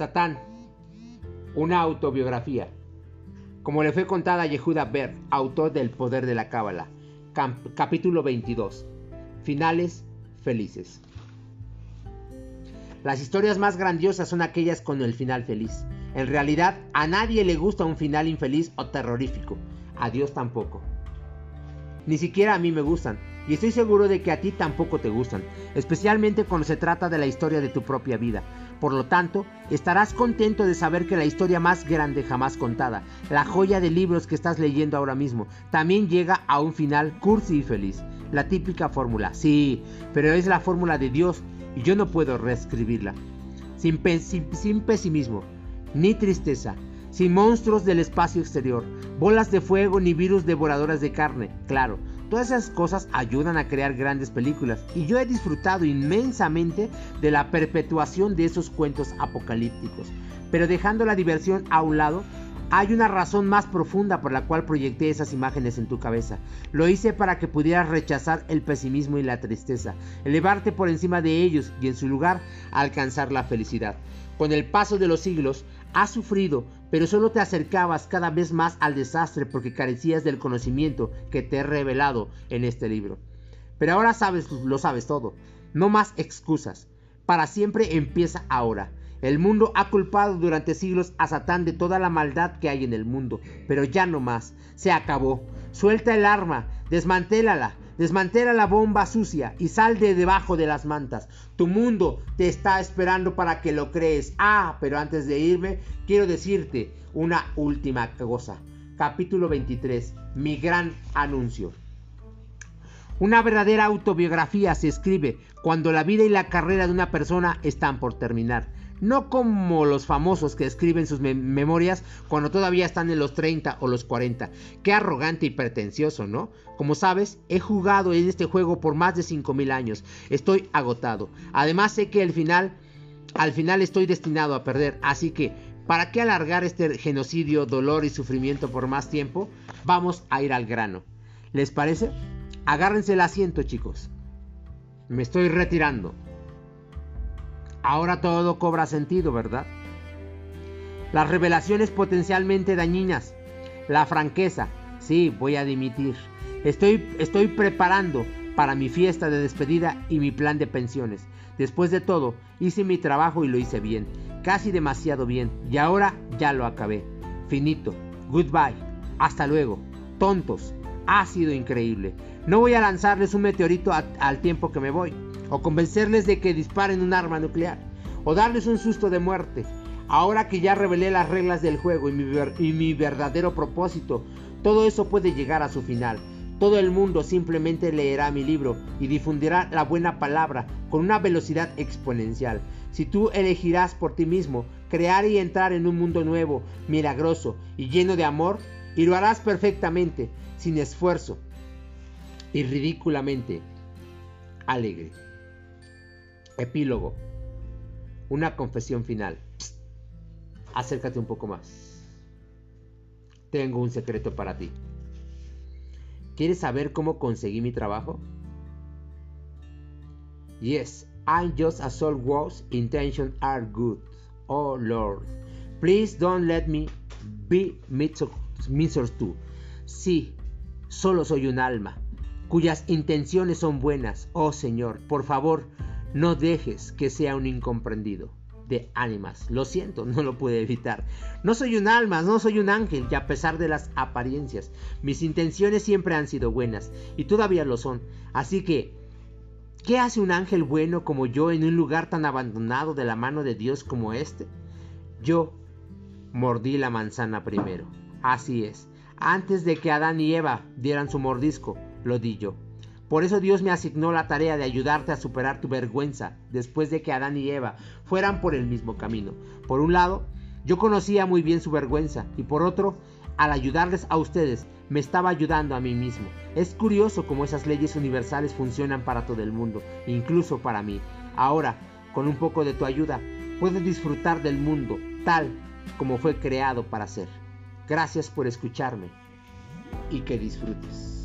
Satán, una autobiografía. Como le fue contada a Yehuda Ber, autor del Poder de la Cábala, capítulo 22. Finales felices. Las historias más grandiosas son aquellas con el final feliz. En realidad, a nadie le gusta un final infeliz o terrorífico. A Dios tampoco. Ni siquiera a mí me gustan. Y estoy seguro de que a ti tampoco te gustan, especialmente cuando se trata de la historia de tu propia vida. Por lo tanto, estarás contento de saber que la historia más grande jamás contada, la joya de libros que estás leyendo ahora mismo, también llega a un final cursi y feliz. La típica fórmula, sí, pero es la fórmula de Dios y yo no puedo reescribirla. Sin, sin pesimismo, ni tristeza, sin monstruos del espacio exterior, bolas de fuego ni virus devoradoras de carne, claro Todas esas cosas ayudan a crear grandes películas y yo he disfrutado inmensamente de la perpetuación de esos cuentos apocalípticos. Pero dejando la diversión a un lado, hay una razón más profunda por la cual proyecté esas imágenes en tu cabeza. Lo hice para que pudieras rechazar el pesimismo y la tristeza, elevarte por encima de ellos y en su lugar alcanzar la felicidad. Con el paso de los siglos, has sufrido, pero solo te acercabas cada vez más al desastre porque carecías del conocimiento que te he revelado en este libro. Pero ahora sabes, lo sabes todo. No más excusas. Para siempre empieza ahora. El mundo ha culpado durante siglos a Satán de toda la maldad que hay en el mundo, pero ya no más. Se acabó. Suelta el arma, desmantélala, Desmantela la bomba sucia y sal de debajo de las mantas. Tu mundo te está esperando para que lo crees. Ah, pero antes de irme, quiero decirte una última cosa. Capítulo 23. Mi gran anuncio. Una verdadera autobiografía se escribe cuando la vida y la carrera de una persona están por terminar no como los famosos que escriben sus memorias cuando todavía están en los 30 o los 40. Qué arrogante y pretencioso, ¿no? Como sabes, he jugado en este juego por más de 5000 años. Estoy agotado. Además sé que al final al final estoy destinado a perder, así que ¿para qué alargar este genocidio, dolor y sufrimiento por más tiempo? Vamos a ir al grano. ¿Les parece? Agárrense el asiento, chicos. Me estoy retirando. Ahora todo cobra sentido, ¿verdad? Las revelaciones potencialmente dañinas, la franqueza, sí, voy a dimitir. Estoy, estoy preparando para mi fiesta de despedida y mi plan de pensiones. Después de todo, hice mi trabajo y lo hice bien, casi demasiado bien, y ahora ya lo acabé. Finito, goodbye, hasta luego, tontos, ha sido increíble. No voy a lanzarles un meteorito al tiempo que me voy o convencerles de que disparen un arma nuclear, o darles un susto de muerte. Ahora que ya revelé las reglas del juego y mi, verdadero propósito, todo eso puede llegar a su final. Todo el mundo simplemente leerá mi libro y difundirá la buena palabra con una velocidad exponencial. Si tú elegirás por ti mismo crear y entrar en un mundo nuevo, milagroso y lleno de amor, y lo harás perfectamente, sin esfuerzo y ridículamente alegre. Epílogo. Una confesión final. acércate un poco más. Tengo un secreto para ti. ¿Quieres saber cómo conseguí mi trabajo? Yes, I'm just a soul whose intentions are good. Oh Lord, please don't let me be misunderstood. Sí, solo soy un alma, cuyas intenciones son buenas. Oh Señor, por favor, no dejes que sea un incomprendido de ánimas. Lo siento, no lo pude evitar. No soy un alma, no soy un ángel, y a pesar de las apariencias, mis intenciones siempre han sido buenas, y todavía lo son. Así que, ¿qué hace un ángel bueno como yo en un lugar tan abandonado de la mano de Dios como este? Yo mordí la manzana primero. Así es. Antes de que Adán y Eva dieran su mordisco, lo di yo. Por eso Dios me asignó la tarea de ayudarte a superar tu vergüenza después de que Adán y Eva fueran por el mismo camino. Por un lado, yo conocía muy bien su vergüenza y por otro, al ayudarles a ustedes, me estaba ayudando a mí mismo. Es curioso cómo esas leyes universales funcionan para todo el mundo, incluso para mí. Ahora, con un poco de tu ayuda, puedes disfrutar del mundo tal como fue creado para ser. Gracias por escucharme y que disfrutes.